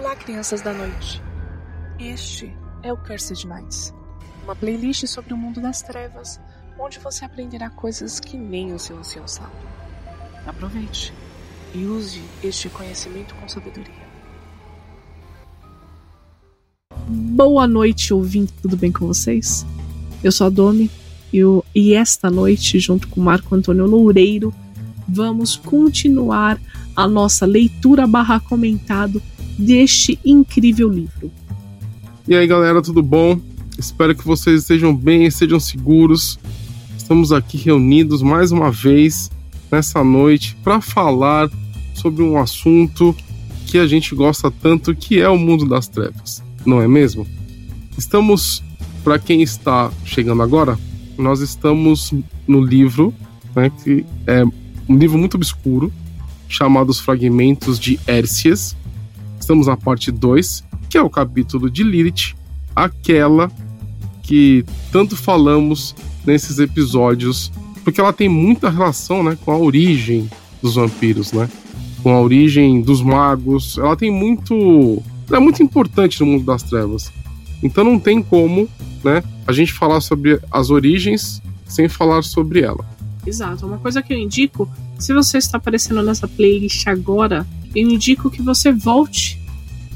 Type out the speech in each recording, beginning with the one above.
Olá, crianças da noite. Este é o Cursed Minds, uma playlist sobre o mundo das trevas, onde você aprenderá coisas que nem o seu ancião sabe. Aproveite e use este conhecimento com sabedoria. Boa noite, ouvinte, tudo bem com vocês? Eu sou a Domi eu, e esta noite, junto com Marco Antônio Loureiro, vamos continuar a nossa leitura barra comentado deste incrível livro. E aí galera, tudo bom? Espero que vocês estejam bem, estejam seguros. Estamos aqui reunidos mais uma vez nessa noite para falar sobre um assunto que a gente gosta tanto, que é o mundo das trevas, não é mesmo? Estamos, para quem está chegando agora, nós estamos no livro, né, que é um livro muito obscuro, chamado Os Fragmentos de Hércias, estamos na parte 2, que é o capítulo de Lilith, aquela que tanto falamos nesses episódios, porque ela tem muita relação, né, com a origem dos vampiros, né? Com a origem dos magos. Ela tem muito, ela é muito importante no mundo das trevas. Então não tem como, né, a gente falar sobre as origens sem falar sobre ela. Exato. Uma coisa que eu indico, se você está aparecendo nessa playlist agora, eu indico que você volte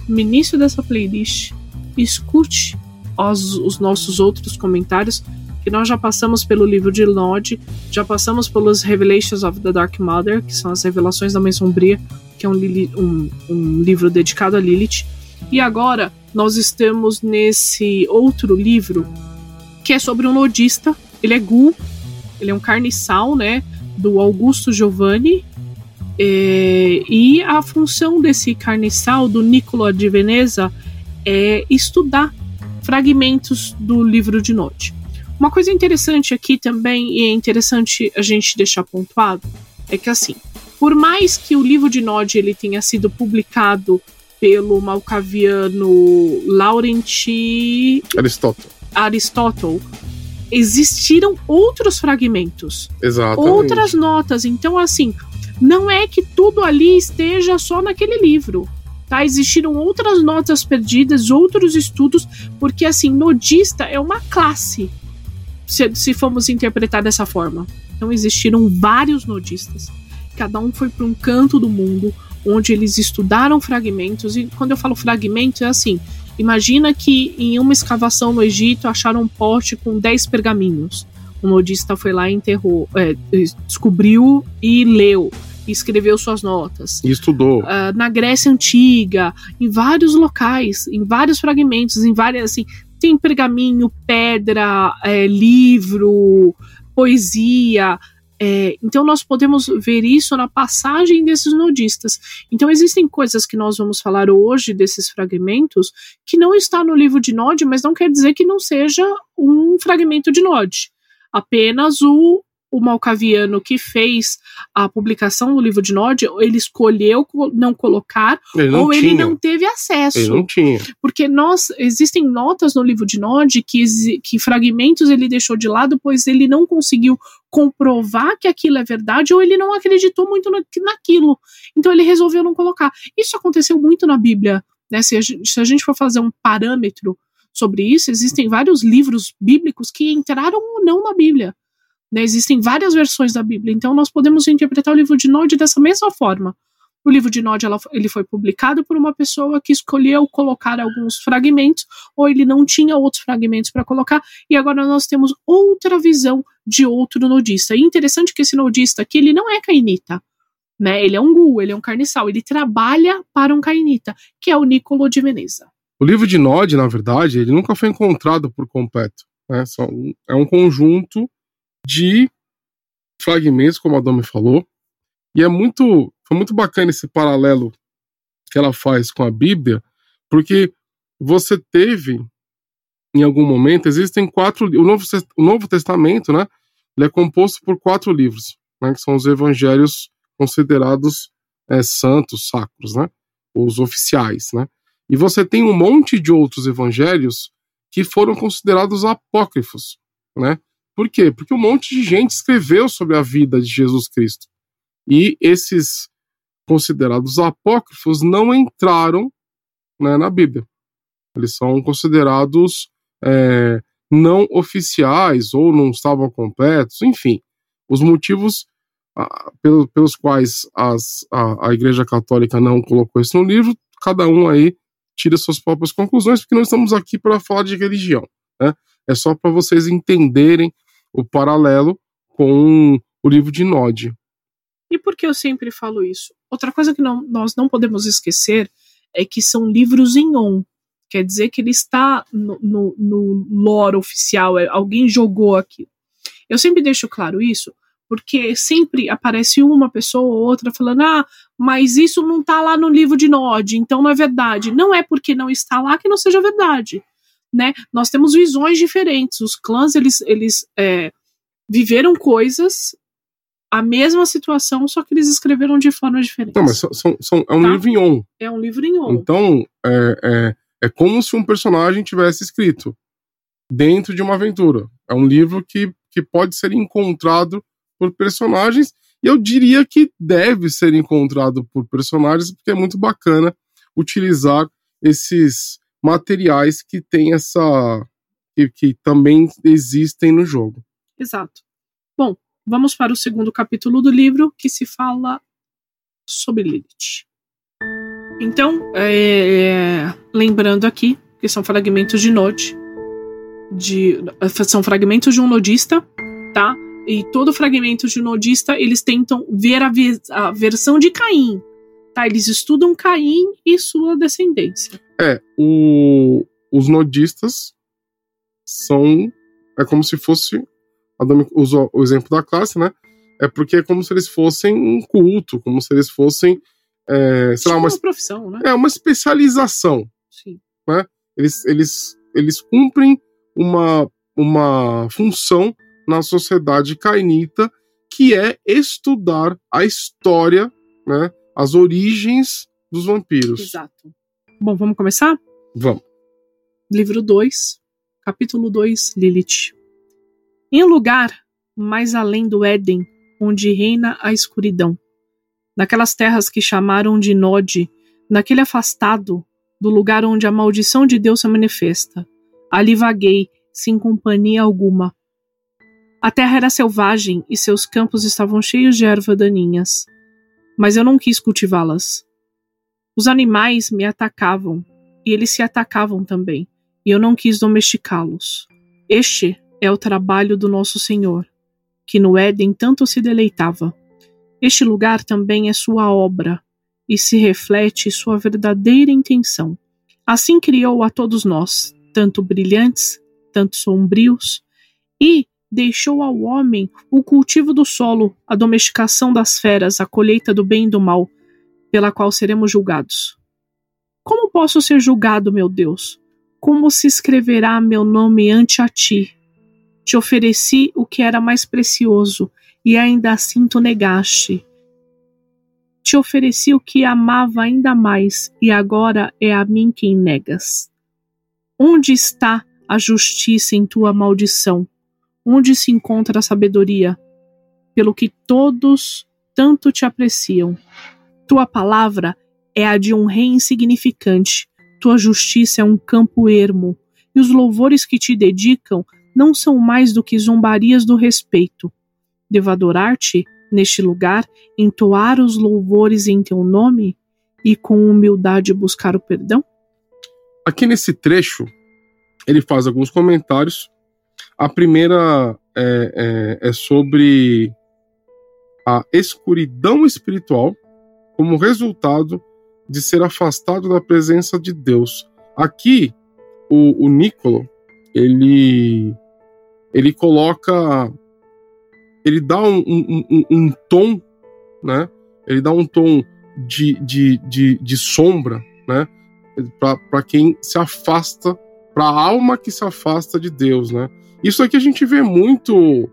no início dessa playlist, escute os, os nossos outros comentários, que nós já passamos pelo livro de Nod, já passamos pelos Revelations of the Dark Mother, que são as revelações da Mãe Sombria, que é um, um, um livro dedicado a Lilith. E agora nós estamos nesse outro livro que é sobre um nodista. Ele é Gu, ele é um carniçal, né? Do Augusto Giovanni, é, e a função desse carniçal, do Niccolo de Veneza, é estudar fragmentos do livro de Note. Uma coisa interessante aqui também, e é interessante a gente deixar pontuado, é que assim, por mais que o livro de Nod ele tenha sido publicado pelo malcaviano Laurenti Aristóteles, Aristóteles existiram outros fragmentos, Exatamente. outras notas. Então, assim, não é que tudo ali esteja só naquele livro. Tá? Existiram outras notas perdidas, outros estudos, porque assim, nodista é uma classe, se, se formos interpretar dessa forma. Então existiram vários nodistas. Cada um foi para um canto do mundo, onde eles estudaram fragmentos, e quando eu falo fragmento, é assim: imagina que em uma escavação no Egito acharam um pote com 10 pergaminhos o modista foi lá e enterrou, é, descobriu e leu. E escreveu suas notas. E estudou. Uh, na Grécia Antiga, em vários locais, em vários fragmentos, em várias. Assim, tem pergaminho, pedra, é, livro, poesia. É, então nós podemos ver isso na passagem desses nodistas. Então existem coisas que nós vamos falar hoje desses fragmentos que não está no livro de Nod, mas não quer dizer que não seja um fragmento de Nod apenas o o malcaviano que fez a publicação do livro de Nod, ele escolheu não colocar ele não ou tinha. ele não teve acesso. Ele não tinha. Porque nós existem notas no livro de Nod que, que fragmentos ele deixou de lado, pois ele não conseguiu comprovar que aquilo é verdade ou ele não acreditou muito naquilo. Então ele resolveu não colocar. Isso aconteceu muito na Bíblia. Né? Se, a gente, se a gente for fazer um parâmetro sobre isso, existem vários livros bíblicos que entraram ou não na Bíblia. Né? Existem várias versões da Bíblia, então nós podemos interpretar o livro de Nod dessa mesma forma. O livro de Nod ela, ele foi publicado por uma pessoa que escolheu colocar alguns fragmentos, ou ele não tinha outros fragmentos para colocar, e agora nós temos outra visão de outro nodista. E interessante que esse nodista aqui, ele não é cainita. Né? Ele é um gu, ele é um carniçal, ele trabalha para um cainita, que é o Niccolo de Veneza. O livro de Nod, na verdade, ele nunca foi encontrado por completo. Né? É um conjunto de fragmentos, como a Domi falou, e é muito, foi muito bacana esse paralelo que ela faz com a Bíblia, porque você teve, em algum momento, existem quatro, o Novo, o Novo Testamento, né, ele é composto por quatro livros, né, que são os evangelhos considerados é, santos, sacros, né, os oficiais, né, e você tem um monte de outros evangelhos que foram considerados apócrifos, né? Por quê? Porque um monte de gente escreveu sobre a vida de Jesus Cristo. E esses considerados apócrifos não entraram né, na Bíblia. Eles são considerados é, não oficiais ou não estavam completos, enfim. Os motivos ah, pelos, pelos quais as, a, a Igreja Católica não colocou isso no livro, cada um aí tira suas próprias conclusões, porque não estamos aqui para falar de religião. Né? É só para vocês entenderem o paralelo com o livro de Nod. E por que eu sempre falo isso? Outra coisa que não, nós não podemos esquecer é que são livros em on. Quer dizer que ele está no, no, no lore oficial, é, alguém jogou aqui. Eu sempre deixo claro isso, porque sempre aparece uma pessoa ou outra falando: ah, mas isso não está lá no livro de Nod, então não é verdade. Não é porque não está lá que não seja verdade. Né? Nós temos visões diferentes. Os clãs eles, eles é, viveram coisas, a mesma situação, só que eles escreveram de forma diferente. Não, mas são, são, é um tá? livro em on. É um livro em on. Então, é, é, é como se um personagem tivesse escrito dentro de uma aventura. É um livro que, que pode ser encontrado por personagens, e eu diria que deve ser encontrado por personagens, porque é muito bacana utilizar esses materiais que tem essa. que, que também existem no jogo. Exato. Bom, vamos para o segundo capítulo do livro que se fala sobre Lilith. Então, é, lembrando aqui que são fragmentos de Node, de, são fragmentos de um nodista, tá? E todo fragmento de nodista eles tentam ver a, a versão de Caim, tá? Eles estudam Caim e sua descendência. É, o, os nodistas são é como se fosse Adame usou o exemplo da classe, né? É porque é como se eles fossem um culto, como se eles fossem é, sei lá, uma, uma profissão, né? É uma especialização. Sim. Né? Eles, eles, eles cumprem uma, uma função na sociedade cainita que é estudar a história, né, as origens dos vampiros. Exato. Bom, vamos começar? Vamos. Livro 2, capítulo 2, Lilith. Em um lugar mais além do Éden, onde reina a escuridão, naquelas terras que chamaram de Nod, naquele afastado do lugar onde a maldição de Deus se manifesta. Ali vaguei, sem companhia alguma. A terra era selvagem e seus campos estavam cheios de ervas daninhas, mas eu não quis cultivá-las. Os animais me atacavam, e eles se atacavam também, e eu não quis domesticá-los. Este é o trabalho do nosso Senhor, que no Éden tanto se deleitava. Este lugar também é sua obra e se reflete sua verdadeira intenção. Assim criou a todos nós, tanto brilhantes, tanto sombrios, e deixou ao homem o cultivo do solo, a domesticação das feras, a colheita do bem e do mal, pela qual seremos julgados. Como posso ser julgado, meu Deus? Como se escreverá meu nome ante a ti? Te ofereci o que era mais precioso e ainda assim tu negaste. Te ofereci o que amava ainda mais, e agora é a mim quem negas. Onde está a justiça em tua maldição? Onde se encontra a sabedoria? Pelo que todos tanto te apreciam. Tua palavra é a de um rei insignificante, tua justiça é um campo ermo, e os louvores que te dedicam não são mais do que zombarias do respeito. Devo adorar-te neste lugar, entoar os louvores em teu nome e com humildade buscar o perdão? Aqui nesse trecho, ele faz alguns comentários. A primeira é, é, é sobre a escuridão espiritual como resultado de ser afastado da presença de Deus. Aqui, o, o Nicolo, ele, ele coloca ele dá um, um, um, um tom, né? Ele dá um tom de, de, de, de sombra, né? Para quem se afasta, para a alma que se afasta de Deus, né? Isso aqui a gente vê muito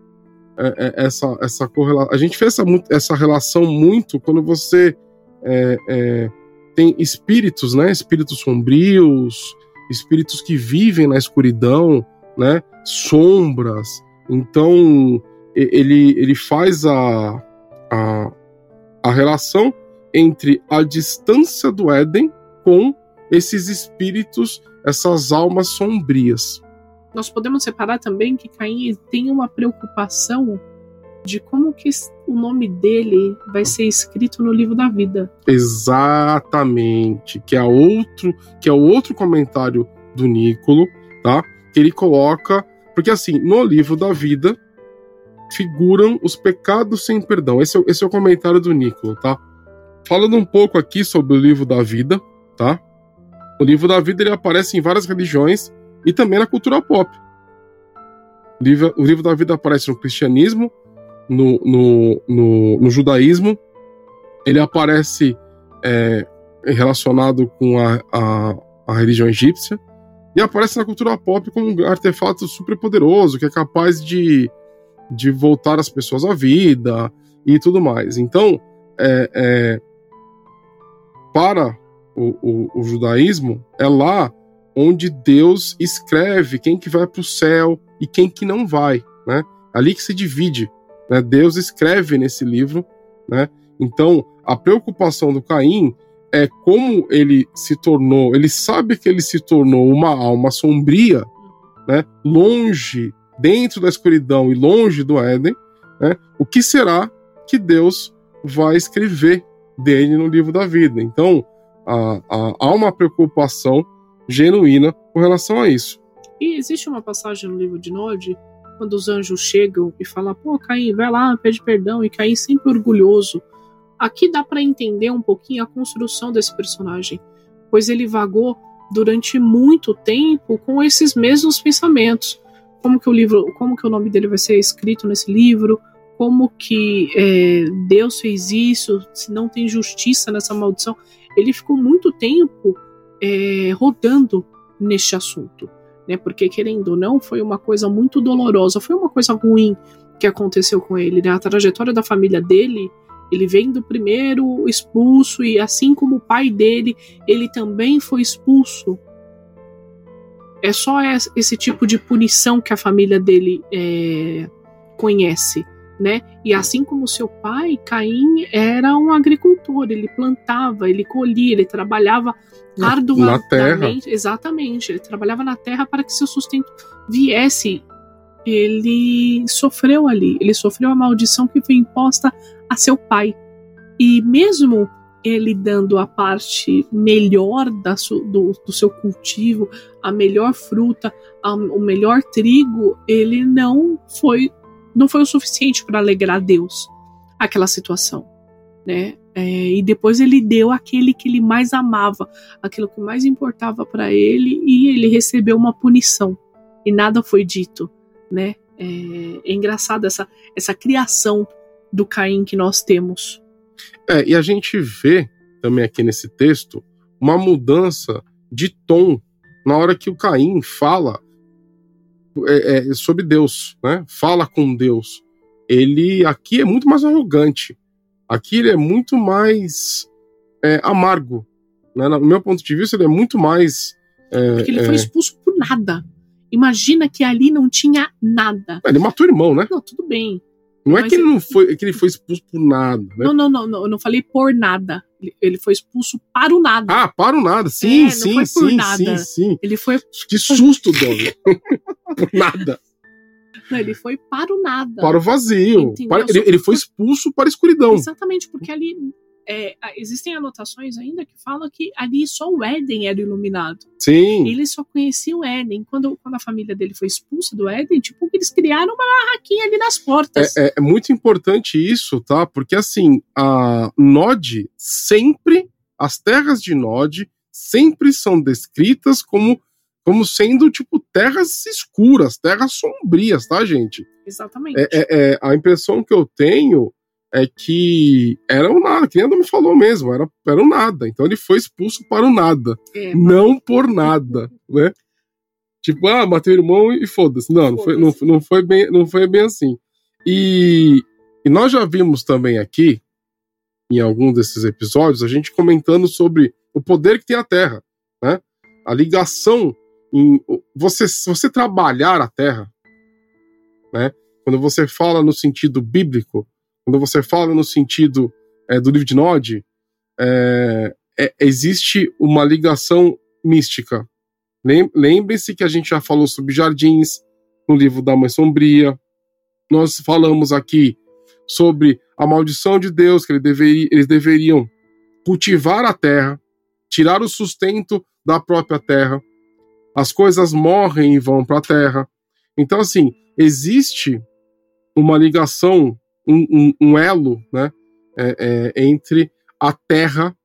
é, é, essa, essa correlação. A gente vê essa, essa relação muito quando você é, é, tem espíritos, né? Espíritos sombrios, espíritos que vivem na escuridão, né? Sombras. Então, ele, ele faz a, a, a relação entre a distância do Éden com esses espíritos, essas almas sombrias. Nós podemos separar também que Caim tem uma preocupação de como que o nome dele vai ser escrito no livro da vida. Exatamente, que é outro, que é outro comentário do Nicolo, tá? Que ele coloca, porque assim, no livro da vida figuram os pecados sem perdão. Esse é, esse é o comentário do Nicolo, tá? Falando um pouco aqui sobre o livro da vida, tá? O livro da vida ele aparece em várias religiões e também na cultura pop. O livro, o livro da vida aparece no cristianismo, no, no, no, no judaísmo, ele aparece é, relacionado com a, a, a, religião egípcia e aparece na cultura pop como um artefato super poderoso que é capaz de, de voltar as pessoas à vida e tudo mais. Então, é, é, para o, o, o, judaísmo, é lá onde Deus escreve quem que vai para o céu e quem que não vai, né? Ali que se divide né? Deus escreve nesse livro, né? Então, a preocupação do Caim é como ele se tornou, ele sabe que ele se tornou uma alma sombria, né? Longe, dentro da escuridão e longe do Éden, né? O que será que Deus vai escrever dele no livro da vida? Então, há, há uma preocupação genuína com relação a isso. E existe uma passagem no livro de Nod quando os anjos chegam e falam, pô, Caim, vai lá, pede perdão, e Caim sempre orgulhoso. Aqui dá para entender um pouquinho a construção desse personagem, pois ele vagou durante muito tempo com esses mesmos pensamentos. Como que o livro, como que o nome dele vai ser escrito nesse livro? Como que é, Deus fez isso? Se não tem justiça nessa maldição? Ele ficou muito tempo é, rodando neste assunto né? Porque querendo ou não, foi uma coisa muito dolorosa, foi uma coisa ruim que aconteceu com ele, né? A trajetória da família dele, ele vem do primeiro expulso e assim como o pai dele, ele também foi expulso. É só esse tipo de punição que a família dele é, conhece né? E assim como seu pai, Caim era um agricultor, ele plantava, ele colhia, ele trabalhava arduamente, exatamente, ele trabalhava na terra para que seu sustento viesse. Ele sofreu ali, ele sofreu a maldição que foi imposta a seu pai. E mesmo ele dando a parte melhor da do, do, seu cultivo, a melhor fruta, a, o melhor trigo, ele não foi não foi o suficiente para alegrar Deus aquela situação, né? É, e depois ele deu aquele que ele mais amava, aquilo que mais importava para ele, e ele recebeu uma punição e nada foi dito, né? É, é engraçado essa essa criação do Caim que nós temos. É, e a gente vê também aqui nesse texto uma mudança de tom na hora que o Caim fala é, é, sobre Deus, né? Fala com Deus. Ele aqui é muito mais arrogante. Aqui ele é muito mais é, amargo. Né? No meu ponto de vista, ele é muito mais. É, Porque ele foi é, expulso por nada. Imagina que ali não tinha nada. Ele matou o irmão, né? Não, tudo bem. Não é que ele não foi, que ele foi expulso por nada. Né? Não, não, não, não, eu não falei por nada. Ele foi expulso para o nada. Ah, para o nada. Sim, é, sim, sim, sim, sim. Ele foi. Que susto, Dona. por nada. Não, ele foi para o nada. Para o vazio. Para, ele, ele foi expulso para a escuridão. Exatamente, porque ali é, existem anotações ainda que falam que ali só o Éden era iluminado. Sim. Ele só conhecia o Éden. Quando, quando a família dele foi expulsa do Éden, tipo, eles criaram uma barraquinha ali nas portas. É, é, é muito importante isso, tá? Porque assim, a Nod sempre, as terras de Nod sempre são descritas como como sendo tipo terras escuras, terras sombrias, tá, gente? Exatamente. É, é, é a impressão que eu tenho é que era o nada, que nem a me falou mesmo, era, era o nada. Então ele foi expulso para o nada, é, não por nada, né? Tipo, ah, matei o irmão e foda-se. Não, não, foi, não, não, foi bem, não foi bem assim. E, e nós já vimos também aqui, em algum desses episódios, a gente comentando sobre o poder que tem a Terra, né? A ligação em você, você trabalhar a Terra, né? Quando você fala no sentido bíblico, quando você fala no sentido é, do livro de Nod, é, é, existe uma ligação mística. Lembre-se que a gente já falou sobre jardins no livro da Mãe Sombria. Nós falamos aqui sobre a maldição de Deus, que eles deveriam cultivar a terra, tirar o sustento da própria terra. As coisas morrem e vão para a terra. Então, assim, existe uma ligação, um, um, um elo, né, é, é, entre a terra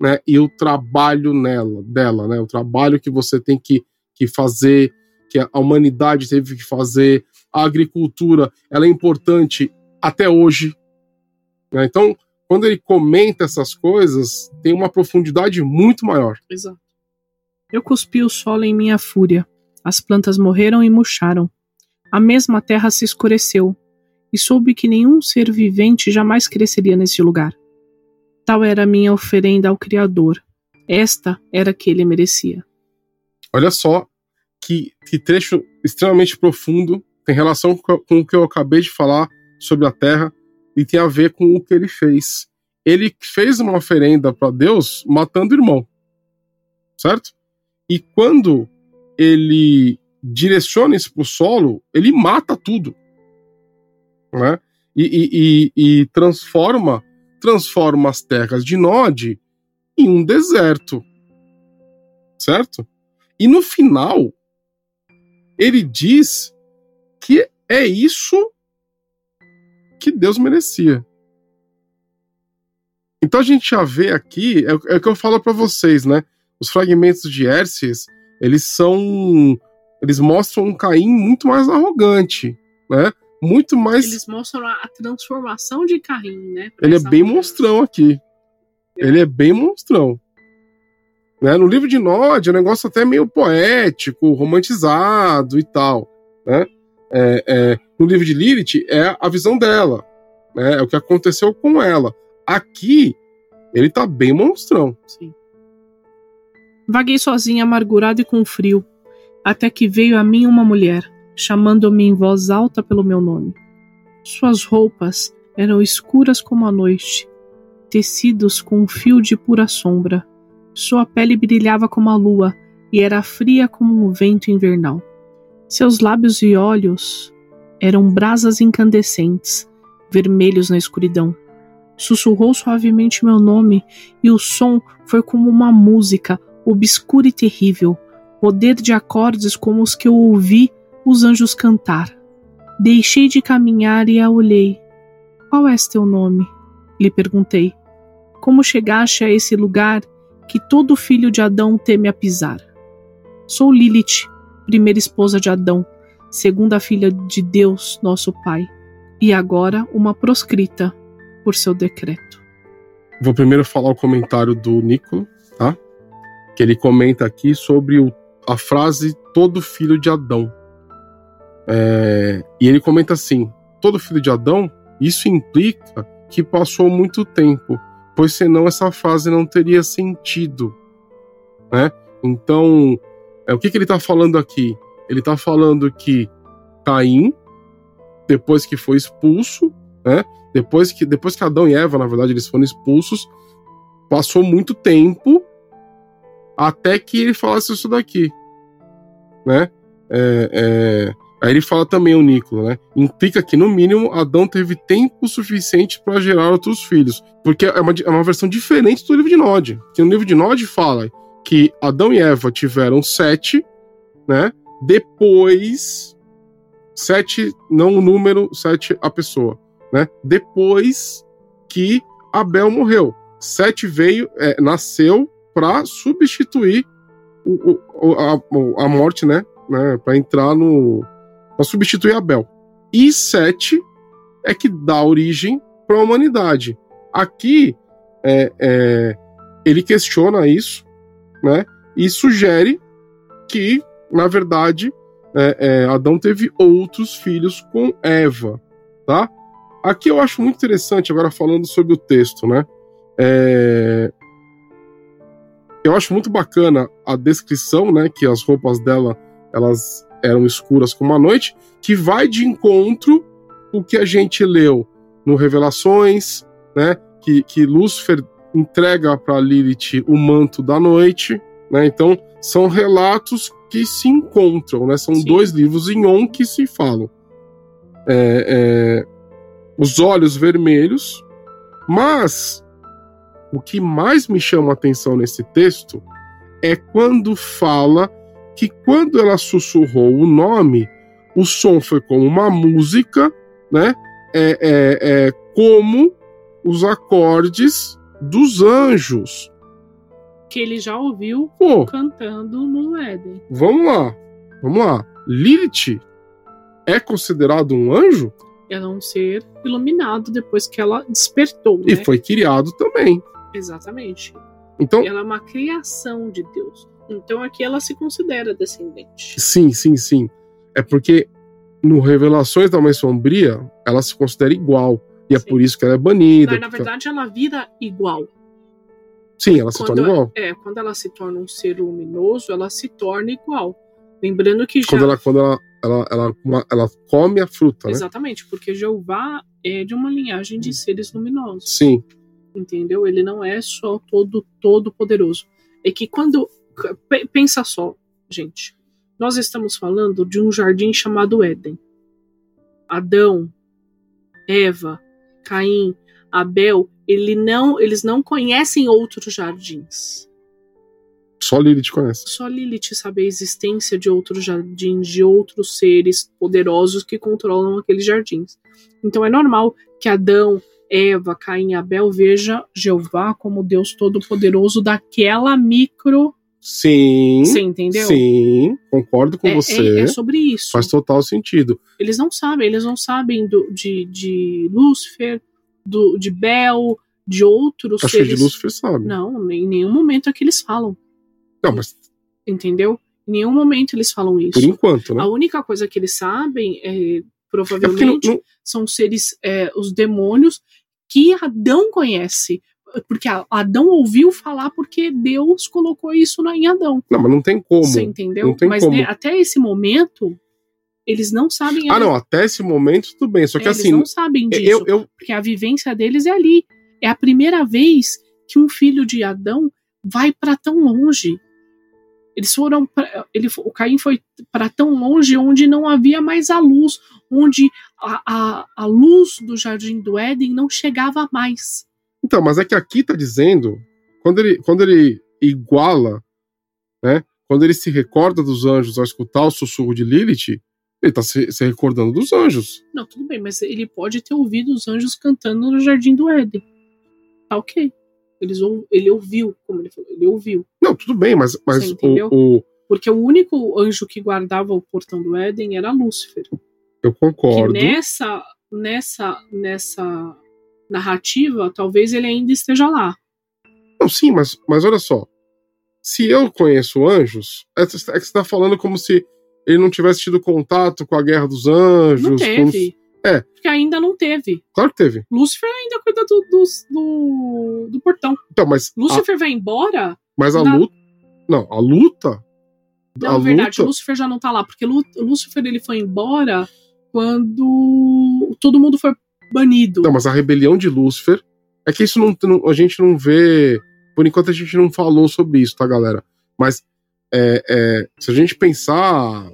né, e o trabalho nela, dela, né, o trabalho que você tem que, que fazer, que a humanidade teve que fazer, a agricultura, ela é importante até hoje. Né, então, quando ele comenta essas coisas, tem uma profundidade muito maior. Exato. Eu cuspi o solo em minha fúria. As plantas morreram e murcharam. A mesma terra se escureceu, e soube que nenhum ser vivente jamais cresceria nesse lugar. Tal era a minha oferenda ao Criador. Esta era que ele merecia. Olha só que, que trecho extremamente profundo, tem relação com o que eu acabei de falar sobre a terra e tem a ver com o que ele fez. Ele fez uma oferenda para Deus matando o irmão, certo? E quando ele direciona isso para o solo, ele mata tudo, né? E, e, e, e transforma transforma as terras de Nod em um deserto, certo? E no final ele diz que é isso que Deus merecia. Então a gente já vê aqui, é, é o que eu falo para vocês, né? Os fragmentos de Hércies, eles são. Eles mostram um Caim muito mais arrogante, né? Muito mais. Eles mostram a transformação de Caim, né? Ele é bem mulher. monstrão aqui. Ele é bem monstrão. Né? No livro de Nod é um negócio até meio poético, romantizado e tal. Né? É, é, no livro de Lilith é a visão dela, né? é o que aconteceu com ela. Aqui, ele tá bem monstrão. Sim. Vaguei sozinha, amargurado e com frio, até que veio a mim uma mulher, chamando-me em voz alta pelo meu nome. Suas roupas eram escuras como a noite, tecidos com um fio de pura sombra. Sua pele brilhava como a lua e era fria como um vento invernal. Seus lábios e olhos eram brasas incandescentes, vermelhos na escuridão. Sussurrou suavemente meu nome e o som foi como uma música obscura e terrível, poder de acordes como os que eu ouvi os anjos cantar. Deixei de caminhar e a olhei. Qual é teu nome? lhe perguntei. Como chegaste a esse lugar que todo filho de Adão teme a pisar? Sou Lilith, primeira esposa de Adão, segunda filha de Deus, nosso Pai, e agora uma proscrita por seu decreto. Vou primeiro falar o comentário do Nicola, tá? Que ele comenta aqui sobre o, a frase todo filho de Adão. É, e ele comenta assim: todo filho de Adão, isso implica que passou muito tempo, pois senão essa frase não teria sentido, né? Então, é, o que, que ele está falando aqui? Ele está falando que Caim, depois que foi expulso, né? Depois que, depois que Adão e Eva, na verdade, eles foram expulsos, passou muito tempo até que ele falasse isso daqui, né? É, é... Aí ele fala também o Nicola, né? Implica que, no mínimo, Adão teve tempo suficiente para gerar outros filhos. Porque é uma, é uma versão diferente do livro de Nod. Que no livro de Nod fala que Adão e Eva tiveram sete, né? Depois. Sete, não o número, sete a pessoa, né? Depois que Abel morreu. Sete veio, é, nasceu para substituir o, o, a, a morte, né? né para entrar no. Para substituir Abel. E sete é que dá origem para a humanidade. Aqui é, é, ele questiona isso, né? E sugere que, na verdade, é, é, Adão teve outros filhos com Eva, tá? Aqui eu acho muito interessante, agora falando sobre o texto, né? É... Eu acho muito bacana a descrição, né? Que as roupas dela, elas eram escuras como a noite, que vai de encontro o que a gente leu no Revelações, né? Que, que Lúcifer entrega para Lilith o manto da noite, né? Então são relatos que se encontram, né? São Sim. dois livros em um que se falam. É, é, os olhos vermelhos, mas o que mais me chama a atenção nesse texto é quando fala que quando ela sussurrou o nome, o som foi como uma música, né? É, é, é como os acordes dos anjos que ele já ouviu Pô, cantando no Éden. Vamos lá, vamos lá. Lilith é considerado um anjo? Ela é um ser iluminado depois que ela despertou. E né? foi criado também. Exatamente. Então, ela é uma criação de Deus. Então aqui ela se considera descendente. Sim, sim, sim. É porque no Revelações da Mãe Sombria, ela se considera igual. E é sim. por isso que ela é banida. Mas, na verdade, ela vira igual. Sim, ela se quando, torna igual. É, quando ela se torna um ser luminoso, ela se torna igual. Lembrando que já. Quando ela, quando ela, ela, ela, ela come a fruta, né? Exatamente, porque Jeová é de uma linhagem de seres luminosos. Sim. Entendeu? Ele não é só todo, todo poderoso. É que quando. Pensa só, gente. Nós estamos falando de um jardim chamado Éden. Adão, Eva, Caim, Abel ele não, eles não conhecem outros jardins. Só Lilith conhece. Só Lilith sabe a existência de outros jardins, de outros seres poderosos que controlam aqueles jardins. Então é normal que Adão, Eva, Caim e Abel veja Jeová como Deus todo-poderoso daquela micro. Sim. Você entendeu? Sim, concordo com é, você. É, é, sobre isso. Faz total sentido. Eles não sabem, eles não sabem do, de, de Lúcifer, do, de Bel, de outros Acho seres. que de Lúcifer sabe. Não, em nenhum momento é que eles falam. Não, mas. Entendeu? Em nenhum momento eles falam isso. Por enquanto, né? A única coisa que eles sabem é, provavelmente, é não, não... são seres, é, os demônios que Adão conhece. Porque Adão ouviu falar porque Deus colocou isso em Adão. Não, mas não tem como. Você entendeu? Mas como. Né, até esse momento, eles não sabem. Ah, não, até esse momento tudo bem. Só que é, assim. Eles não sabem disso. Eu, eu... Porque a vivência deles é ali. É a primeira vez que um filho de Adão vai para tão longe. Eles foram. Pra, ele, o Caim foi para tão longe onde não havia mais a luz, onde a, a, a luz do jardim do Éden não chegava mais. Então, mas é que aqui está dizendo, quando ele, quando ele iguala, né? Quando ele se recorda dos anjos ao escutar o sussurro de Lilith, ele tá se, se, recordando dos anjos. Não, tudo bem, mas ele pode ter ouvido os anjos cantando no Jardim do Éden. Tá ok. Eles, ele ouviu, como ele falou, ele ouviu. Não, tudo bem, mas, mas o, o, Porque o único anjo que guardava o portão do Éden era Lúcifer. Eu concordo. Que nessa, nessa, nessa narrativa, talvez ele ainda esteja lá. Não, sim, mas, mas olha só. Se eu conheço anjos, é, é que você está falando como se ele não tivesse tido contato com a Guerra dos Anjos. Não teve. Com... É. Porque ainda não teve. Claro que teve. Lúcifer ainda cuida do, do, do, do portão. Então, mas. Lúcifer a... vai embora. Mas a na... luta. Não, a luta. Não, a verdade, luta... Lúcifer já não tá lá. Porque Lúcifer ele foi embora quando todo mundo foi banido. Não, mas a rebelião de Lúcifer. É que isso não, não, a gente não vê. Por enquanto a gente não falou sobre isso, tá, galera? Mas é, é, se a gente pensar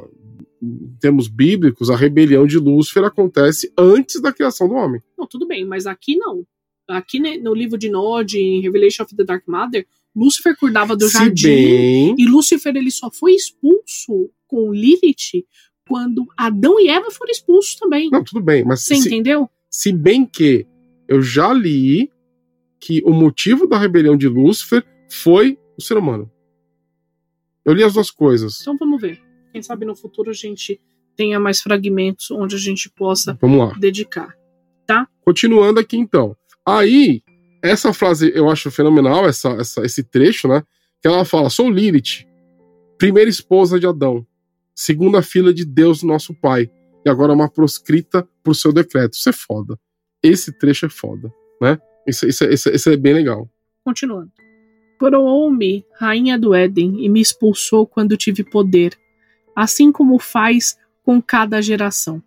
em termos bíblicos, a rebelião de Lúcifer acontece antes da criação do homem. Não, tudo bem, mas aqui não. Aqui no livro de Nod, em Revelation of the Dark Matter, Lúcifer cuidava do se jardim bem... e Lúcifer ele só foi expulso com Lilith quando Adão e Eva foram expulsos também. Não, tudo bem, mas você se, entendeu? Se bem que eu já li que o motivo da rebelião de Lúcifer foi o ser humano. Eu li as duas coisas. Então vamos ver. Quem sabe no futuro a gente tenha mais fragmentos onde a gente possa dedicar. Tá? Continuando aqui então. Aí, essa frase eu acho fenomenal, essa, essa, esse trecho, né? Que ela fala: Sou Lilith, primeira esposa de Adão, segunda filha de Deus, nosso Pai, e agora uma proscrita por seu decreto. Isso é foda. Esse trecho é foda, né? Isso, isso, isso, isso é bem legal. Continuando. Coroou-me rainha do Éden e me expulsou quando tive poder, assim como faz com cada geração,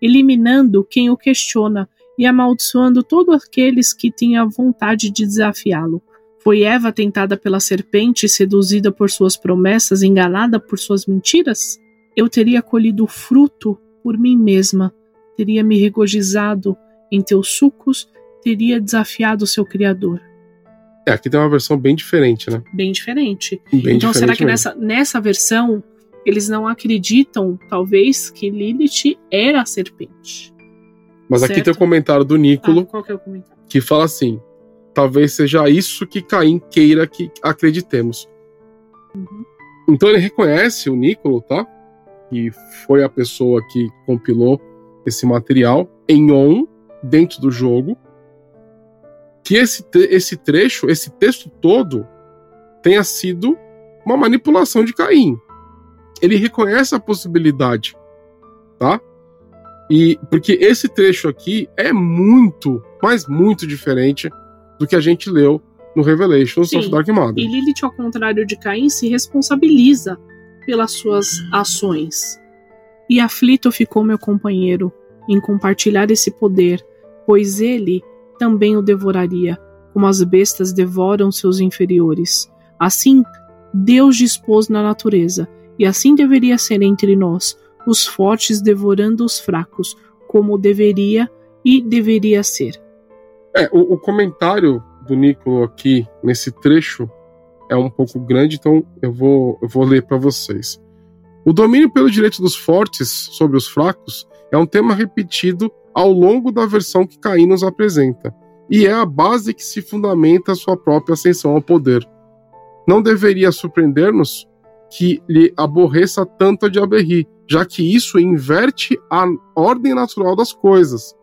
eliminando quem o questiona e amaldiçoando todos aqueles que tinham vontade de desafiá-lo. Foi Eva tentada pela serpente, seduzida por suas promessas, enganada por suas mentiras? Eu teria colhido o fruto por mim mesma, teria me regozijado em teus sucos, teria desafiado o seu Criador. É, aqui tem uma versão bem diferente, né? Bem diferente. Bem então, diferente será que mesmo. nessa, nessa versão eles não acreditam, talvez, que Lilith era a serpente? Mas aqui certo. tem o comentário do Nícolo Ah, qual que é o comentário? que fala assim: talvez seja isso que Caim queira que acreditemos. Uhum. Então ele reconhece o Nícolo, tá? Que foi a pessoa que compilou esse material em on dentro do jogo. Que esse, esse trecho, esse texto todo, tenha sido uma manipulação de Caim. Ele reconhece a possibilidade, tá? E porque esse trecho aqui é muito, mas muito diferente do que a gente leu no Revelations Sim. of Dark Matter. E Lilith, ao contrário de Caim, se responsabiliza pelas suas ações. E aflito ficou meu companheiro em compartilhar esse poder, pois ele também o devoraria, como as bestas devoram seus inferiores. Assim, Deus dispôs na natureza, e assim deveria ser entre nós, os fortes devorando os fracos, como deveria e deveria ser. É, o, o comentário do Nicolo aqui nesse trecho é um pouco grande, então eu vou, eu vou ler para vocês. O domínio pelo direito dos fortes sobre os fracos é um tema repetido ao longo da versão que Caim nos apresenta, e é a base que se fundamenta a sua própria ascensão ao poder. Não deveria surpreender-nos que lhe aborreça tanto a Diaberri, já que isso inverte a ordem natural das coisas.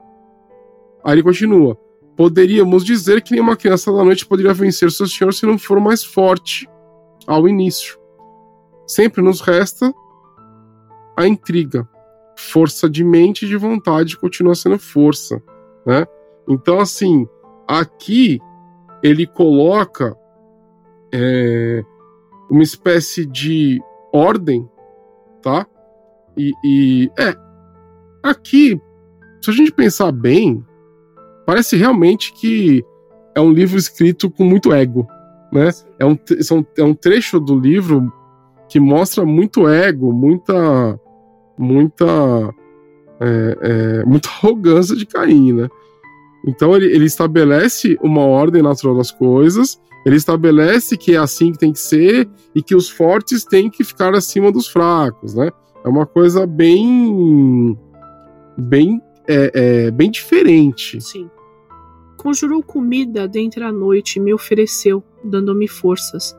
Aí ele continua. Poderíamos dizer que nenhuma criança da noite poderia vencer seu senhor se não for mais forte ao início. Sempre nos resta a intriga. Força de mente e de vontade continua sendo força, né? Então, assim, aqui ele coloca é, uma espécie de ordem, tá? E, e é aqui, se a gente pensar bem, parece realmente que é um livro escrito com muito ego, né? É um, é um trecho do livro que mostra muito ego, muita, muita, é, é, muita arrogância de Caim, né? Então ele, ele estabelece uma ordem natural das coisas, ele estabelece que é assim que tem que ser e que os fortes têm que ficar acima dos fracos, né? É uma coisa bem, bem, é, é, bem diferente. Sim. Conjurou comida dentre a noite e me ofereceu, dando-me forças.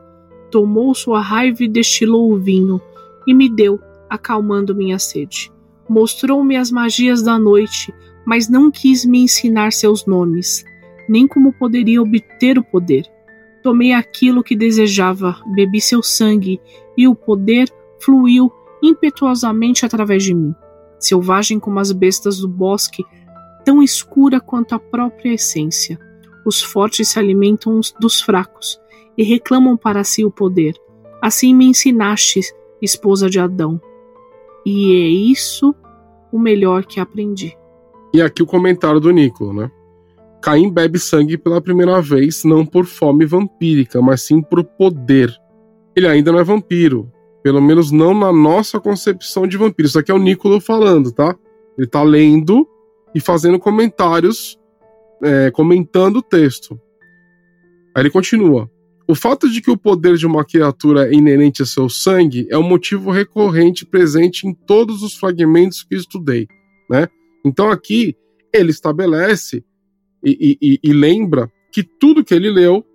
Tomou sua raiva e destilou o vinho, e me deu, acalmando minha sede. Mostrou-me as magias da noite, mas não quis me ensinar seus nomes, nem como poderia obter o poder. Tomei aquilo que desejava, bebi seu sangue, e o poder fluiu impetuosamente através de mim. Selvagem como as bestas do bosque, tão escura quanto a própria essência. Os fortes se alimentam dos fracos e reclamam para si o poder. Assim me ensinaste, esposa de Adão. E é isso o melhor que aprendi. E aqui o comentário do Nicola, né? Caim bebe sangue pela primeira vez, não por fome vampírica, mas sim por poder. Ele ainda não é vampiro. Pelo menos não na nossa concepção de vampiro. Isso aqui é o Nicola falando, tá? Ele tá lendo e fazendo comentários, é, comentando o texto. Aí ele continua. O fato de que o poder de uma criatura é inerente a seu sangue é um motivo recorrente presente em todos os fragmentos que estudei, né? Então aqui ele estabelece e, e, e, lembra que tudo que ele leu,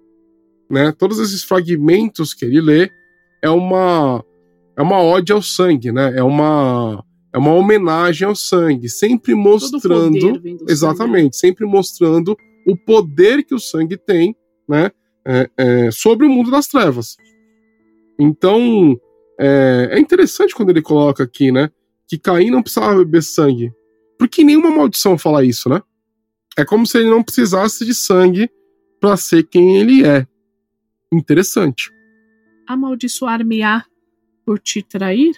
né, todos esses fragmentos que ele lê, é uma é uma ode ao sangue, né? É uma é uma homenagem ao sangue, sempre mostrando exatamente, sangue. sempre mostrando o poder que o sangue tem, né, é, é, sobre o mundo das trevas. Então é, é interessante quando ele coloca aqui, né, que Caim não precisava beber sangue, porque nenhuma maldição fala isso, né? É como se ele não precisasse de sangue para ser quem ele é. Interessante. Amaldiçoar-me-á por te trair?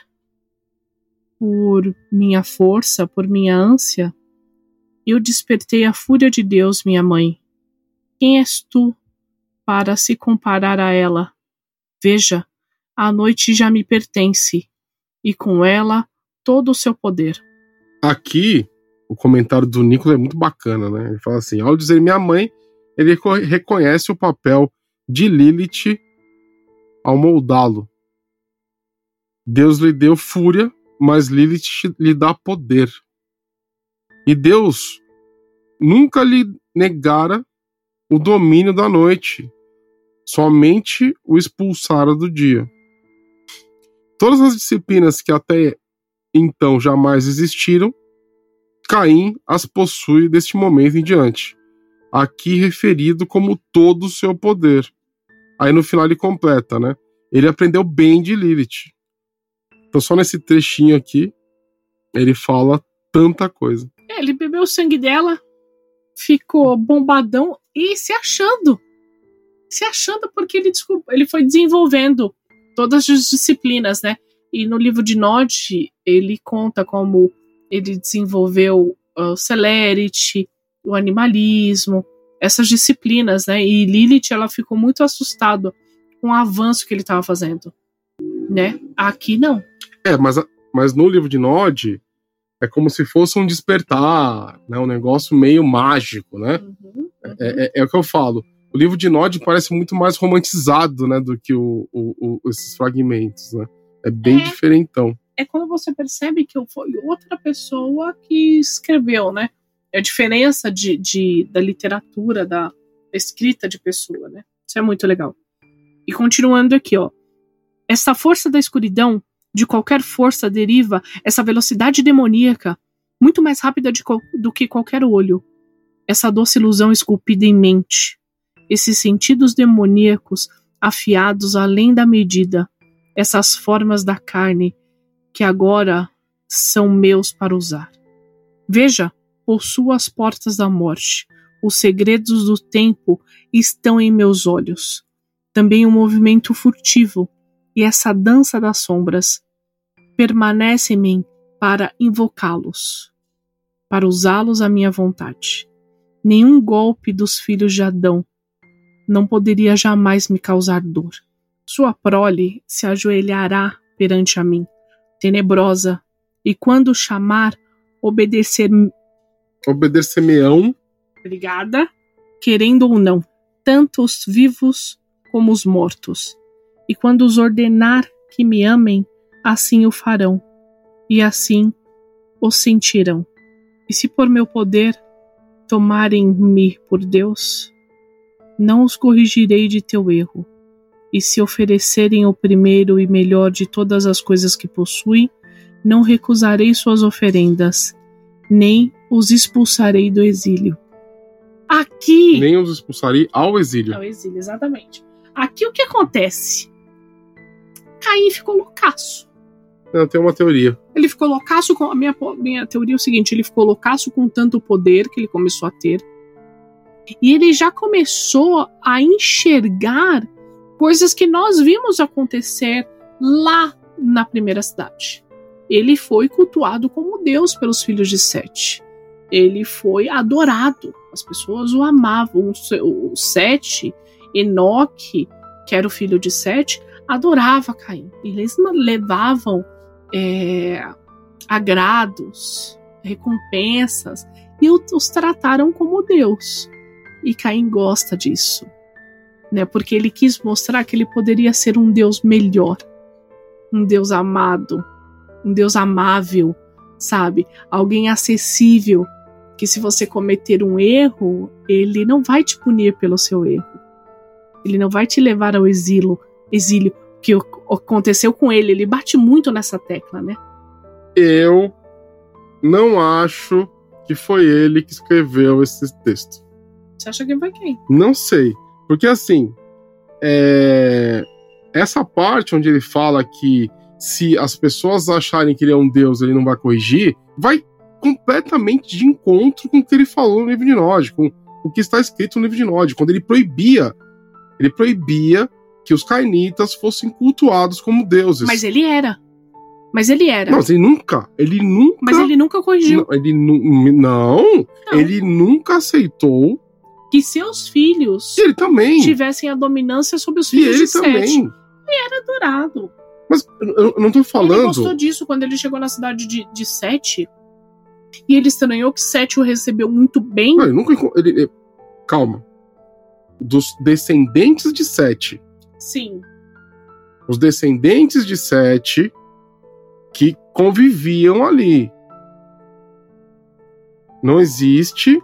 Por minha força, por minha ânsia? Eu despertei a fúria de Deus, minha mãe. Quem és tu para se comparar a ela. Veja, a noite já me pertence, e com ela todo o seu poder. Aqui, o comentário do Nicolas é muito bacana, né? Ele fala assim: ao dizer minha mãe, ele reconhece o papel de Lilith ao moldá-lo. Deus lhe deu fúria, mas Lilith lhe dá poder. E Deus nunca lhe negara o domínio da noite, somente o expulsara do dia. Todas as disciplinas que até então jamais existiram, Caim as possui deste momento em diante, aqui referido como todo o seu poder. Aí no final ele completa, né? Ele aprendeu bem de Lilith. Então só nesse trechinho aqui, ele fala tanta coisa. É, ele bebeu o sangue dela, ficou bombadão e se achando. Se achando porque ele, ele foi desenvolvendo todas as disciplinas, né? E no livro de Nod, ele conta como ele desenvolveu o celerity, o animalismo, essas disciplinas, né? E Lilith, ela ficou muito assustada com o avanço que ele estava fazendo, né? Aqui não. É, mas, mas no livro de Nod é como se fosse um despertar, né? Um negócio meio mágico, né? Uhum, uhum. É, é, é, o que eu falo. O livro de Nod parece muito mais romantizado, né? Do que o, o, o esses fragmentos, né? É bem é, diferentão. É quando você percebe que foi outra pessoa que escreveu, né? É a diferença de, de, da literatura, da, da escrita de pessoa, né? Isso é muito legal. E continuando aqui, ó. Essa força da escuridão, de qualquer força, deriva essa velocidade demoníaca, muito mais rápida do que qualquer olho. Essa doce ilusão esculpida em mente. Esses sentidos demoníacos afiados além da medida, essas formas da carne que agora são meus para usar. Veja, possuo as portas da morte. Os segredos do tempo estão em meus olhos. Também o um movimento furtivo e essa dança das sombras permanecem em mim para invocá-los, para usá-los à minha vontade. Nenhum golpe dos filhos de Adão não poderia jamais me causar dor. Sua prole se ajoelhará perante a mim, tenebrosa, e quando chamar, obedecer. Obedecer-me-ão. Obrigada. Querendo ou não, tanto os vivos como os mortos. E quando os ordenar que me amem, assim o farão, e assim o sentirão. E se por meu poder tomarem-me por Deus, não os corrigirei de teu erro e se oferecerem o primeiro e melhor de todas as coisas que possuem, não recusarei suas oferendas, nem os expulsarei do exílio. Aqui. Nem os expulsarei ao exílio. Ao exílio, exatamente. Aqui o que acontece? Caim ficou loucaço. Eu tenho uma teoria. Ele ficou loucaço com. A minha, minha teoria é o seguinte: ele ficou loucaço com tanto poder que ele começou a ter. E ele já começou a enxergar coisas que nós vimos acontecer lá na primeira cidade. Ele foi cultuado como Deus pelos filhos de Sete. Ele foi adorado. As pessoas o amavam. O Sete, Enoque, que era o filho de Sete, adorava Caim. Eles levavam é, agrados, recompensas e os trataram como Deus. E Caim gosta disso né? Porque ele quis mostrar que ele poderia ser um Deus melhor, um Deus amado, um Deus amável, sabe? Alguém acessível, que se você cometer um erro, ele não vai te punir pelo seu erro. Ele não vai te levar ao exílio, exílio que aconteceu com ele. Ele bate muito nessa tecla, né? Eu não acho que foi ele que escreveu esse texto. Você acha que foi quem? Não sei. Porque assim, é... essa parte onde ele fala que se as pessoas acharem que ele é um deus, ele não vai corrigir, vai completamente de encontro com o que ele falou no livro de Nod, com o que está escrito no livro de Nod, quando ele proibia, ele proibia que os cainitas fossem cultuados como deuses. Mas ele era. Mas ele era. Não, mas ele nunca, ele nunca. Mas ele nunca corrigiu. Não, ele nu, não, não, ele nunca aceitou que seus filhos E ele também. tivessem a dominância sobre os E filhos ele de Sete. também. Era adorado. Mas eu, não tô Ele falando. gostou disso quando ele chegou na cidade de, de Sete. E ele estranhou que Sete o recebeu muito bem. Não, ele nunca. Ele, ele- calma. Dos descendentes de Sete. Sim. Os descendentes de Sete que conviviam ali. Não existe,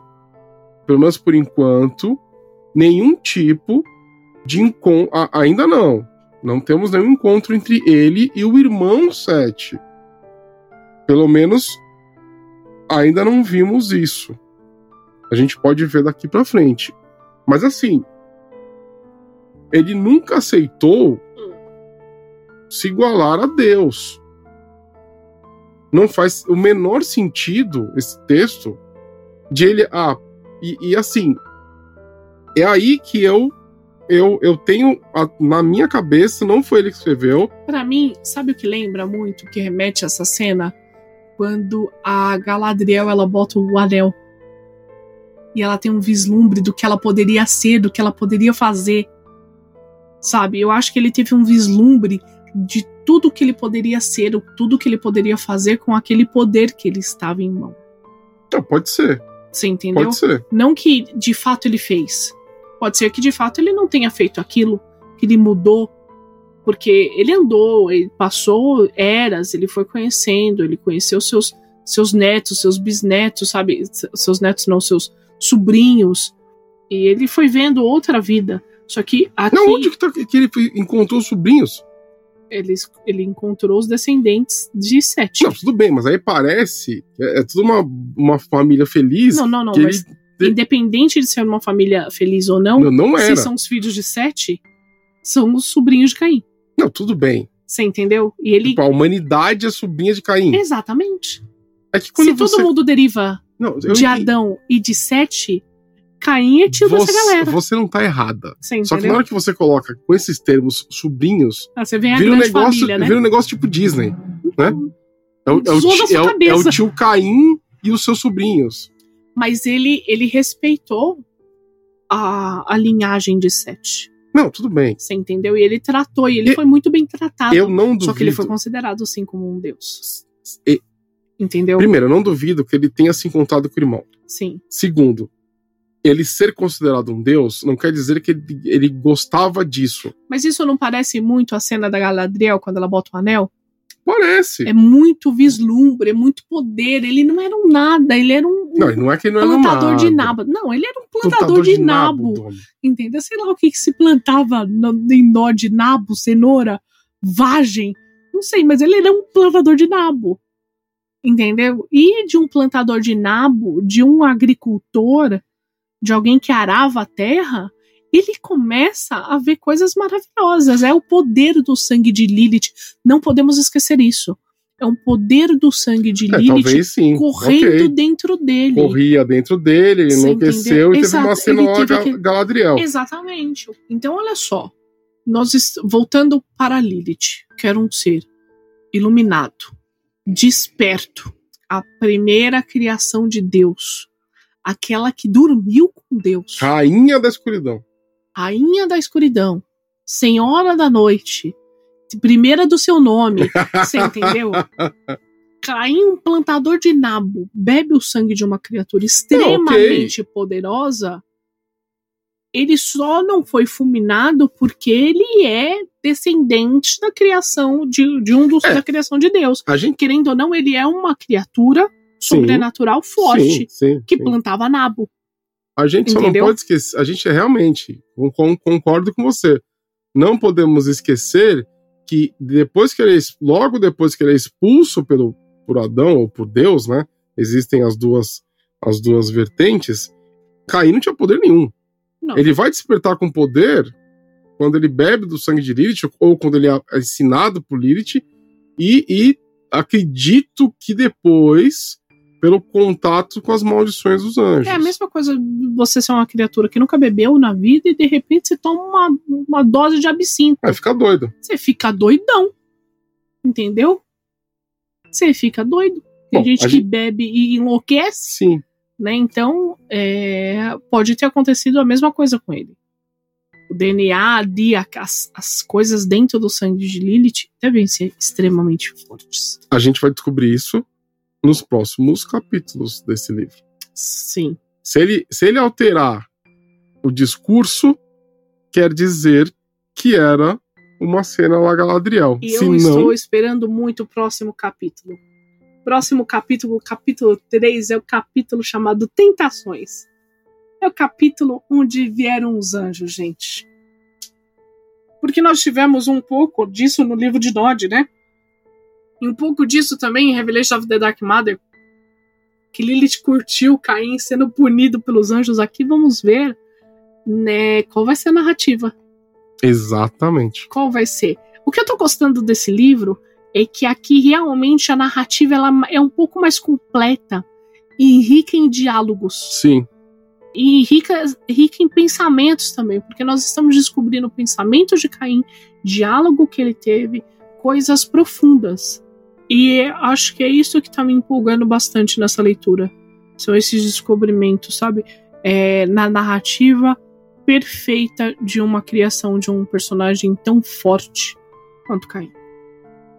pelo menos por enquanto, nenhum tipo de encontro. Ainda não. Não temos nenhum encontro entre ele e o irmão Sete. Pelo menos ainda não vimos isso. A gente pode ver daqui pra frente. Mas assim, ele nunca aceitou se igualar a Deus. Não faz o menor sentido esse texto de ele. Ah, e, e assim, é aí que eu eu, eu tenho a- na minha cabeça, não foi ele que escreveu. Pra mim, sabe o que lembra muito, que remete a essa cena? Quando a Galadriel ela bota o anel. E ela tem um vislumbre do que ela poderia ser, do que ela poderia fazer. Sabe? Eu acho que ele teve um vislumbre de tudo que ele poderia ser, tudo que ele poderia fazer com aquele poder que ele estava em mão. Ah, pode ser, Você entendeu? pode ser. Não que de fato ele fez. Pode ser que de fato ele não tenha feito aquilo, que ele mudou. Porque ele andou, ele passou eras, ele foi conhecendo, ele conheceu seus, seus netos, seus bisnetos, sabe? Seus netos não, seus sobrinhos. E ele foi vendo outra vida. Só que aqui Não, onde que, tá, que ele encontrou os sobrinhos? ele, ele encontrou os descendentes de Sete. Não, tudo bem, mas aí parece. É, é tudo uma, uma família feliz. Não, não, não, que ele- mas independente de ser uma família feliz ou não, Não, não era. se são os filhos de Sete, são os sobrinhos de Caim. Não, tudo bem. Você entendeu? E ele. Tipo, a humanidade é sobrinha de Caim. Exatamente. É que quando Se você. todo mundo deriva Não, de. Adão e de Sete, Caim é tio você, dessa galera. você não tá errada. Você Só que na hora que você coloca com esses termos sobrinhos, Ah, você vem a vira um, negócio, família, né? vira um negócio tipo Disney. né? É o, é o Zoa da ti- sua é o- é o tio Caim e os seus sobrinhos. Mas ele, ele respeitou a, a linhagem de Sete. Não, tudo bem. Você entendeu? E ele tratou, e ele Eu- foi muito bem tratado. Eu não duvido. Só que ele foi considerado, sim, como um deus. E- Entendeu? Primeiro, eu não duvido que ele tenha se encontrado com o irmão. Sim. Segundo, ele ser considerado um deus não quer dizer que ele, ele gostava disso. Mas isso não parece muito a cena da Galadriel quando ela bota o anel? Parece. É muito vislumbre, é muito poder. Ele não era um nada, ele era um Não, não é que ele não é plantador nada. de nabo. Não, ele era um plantador, de, nabo. Doni. Entendeu? Sei lá o que, que se plantava no, em nó de nabo, cenoura, vagem. Não sei, mas ele era um plantador de nabo. Entendeu? E de um plantador de nabo, de um agricultor, de alguém que arava a terra, ele começa a ver coisas maravilhosas. É o poder do sangue de Lilith. Não podemos esquecer isso. É um poder do sangue de É, Lilith correndo Ok. dentro dele. Corria dentro dele, ele Você enlouqueceu entendeu? e teve uma Exato, cena teve aquele- Galadriel. Exatamente. Então, olha só. Nós est- voltando para Lilith, que era um ser iluminado, desperto, a primeira criação de Deus, aquela que dormiu com Deus, Rainha da escuridão. rainha da escuridão, senhora da noite, primeira do seu nome, você entendeu? Caim, um plantador de nabo, bebe o sangue de uma criatura extremamente poderosa. Ele só não foi fulminado porque ele é descendente da criação de, de um dos É. da criação de Deus. A gente. Querendo ou não, ele é uma criatura Sim, sobrenatural forte Sim, que plantava nabo. A gente só Entendeu? não pode esquecer. A gente é realmente. con- con- Concordo com você. Não podemos esquecer que depois que ele é, logo depois que ele é expulso pelo por Adão ou por Deus, né? Existem as duas as duas vertentes. Caim não tinha poder nenhum. Não. Ele vai despertar com poder quando ele bebe do sangue de Lilith ou quando ele é ensinado por Lilith e, e acredito que depois pelo contato com as maldições dos anjos. É a mesma coisa você ser uma criatura que nunca bebeu na vida e de repente você toma uma, uma dose de absinto. Vai ficar doido. Você fica doidão. Entendeu? Você fica doido. Tem Bom, gente que gente- bebe e enlouquece, Sim. né? Então, é, pode ter acontecido a mesma coisa com ele. O DNA ali, as, as coisas dentro do sangue de Lilith devem ser extremamente fortes. A gente vai descobrir isso nos próximos capítulos desse livro. Sim. Se ele, se ele alterar o discurso, quer dizer que era uma cena lá Galadriel. E eu estou esperando muito o próximo capítulo. Próximo capítulo, capítulo 3, é o capítulo chamado Tentações. É o capítulo onde vieram os anjos, gente. Porque nós tivemos um pouco disso no livro de Nod, né? E um pouco disso também em Revelation of the Dark Mother. Que Lilith curtiu Caim sendo punido pelos anjos. Aqui vamos ver né, qual vai ser a narrativa. Exatamente. Qual vai ser? O que eu tô gostando desse livro é que aqui realmente a narrativa ela é um pouco mais completa e rica em diálogos. Sim. E rica, rica em pensamentos também, porque nós estamos descobrindo o pensamento de Caim, diálogo que ele teve, coisas profundas. E acho que é isso que tá me empolgando bastante nessa leitura. São esses descobrimentos, sabe? É, na narrativa perfeita de uma criação de um personagem tão forte quanto Caim.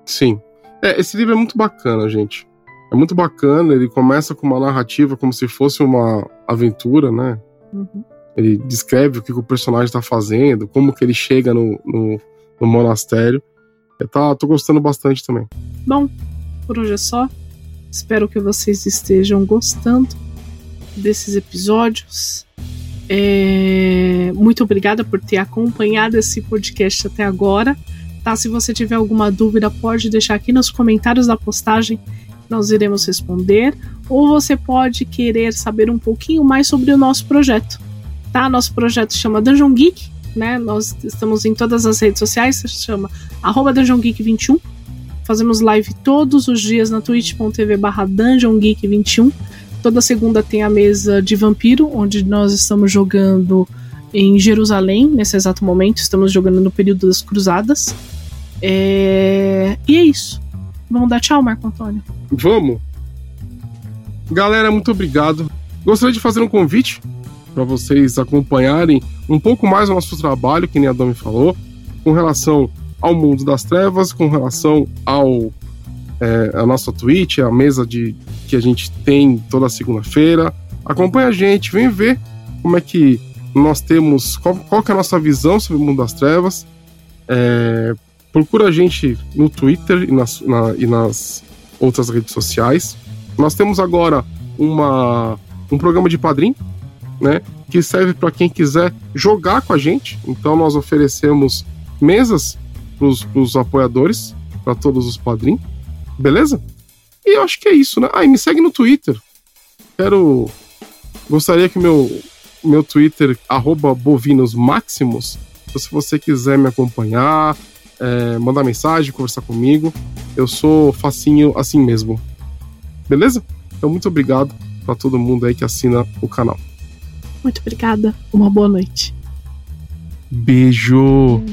Sim. É, esse livro é muito bacana, gente. É muito bacana, ele começa com uma narrativa como se fosse uma aventura, né? Uhum. Ele descreve o que o personagem está fazendo, como que ele chega no, no, no monastério. Eu tá, tô gostando bastante também. Bom, por hoje é só. Espero que vocês estejam gostando desses episódios. É... Muito obrigada por ter acompanhado esse podcast até agora tá? Se você tiver alguma dúvida, pode deixar aqui nos comentários da postagem, nós iremos responder. Ou você pode querer saber um pouquinho mais sobre o nosso projeto, tá? Nosso projeto chama Dungeon Geek, né? Nós estamos em todas as redes sociais, se chama arroba Dungeon Geek 21. Fazemos live todos os dias na twitch.tv barra Dungeon Geek 21. Toda segunda tem a mesa de vampiro, onde nós estamos jogando em Jerusalém, nesse exato momento. Estamos jogando no período das cruzadas. É... E é isso. Vamos dar tchau, Marco Antônio? Vamos. Galera, muito obrigado. Gostaria de fazer um convite para vocês acompanharem um pouco mais o nosso trabalho, que nem a Domi falou, com relação ao mundo das trevas, com relação ao é, a nossa Twitch, a mesa de que a gente tem toda segunda-feira. Acompanha a gente, vem ver como é que nós temos, qual, qual é a nossa visão sobre o mundo das trevas. É, Procura a gente no Twitter e nas, na, e nas outras redes sociais. Nós temos agora uma, um programa de padrinho, né? Que serve para quem quiser jogar com a gente. Então nós oferecemos mesas para os apoiadores, para todos os padrinhos. Beleza? E eu acho que é isso, né? Ah, e me segue no Twitter. Quero. Gostaria que meu, meu Twitter, bovinosmaximus, se você quiser me acompanhar, é, mandar mensagem, conversar comigo. Eu sou facinho assim mesmo. Beleza? Então, muito obrigado para todo mundo aí que assina o canal. Muito obrigada. Uma boa noite. Beijo.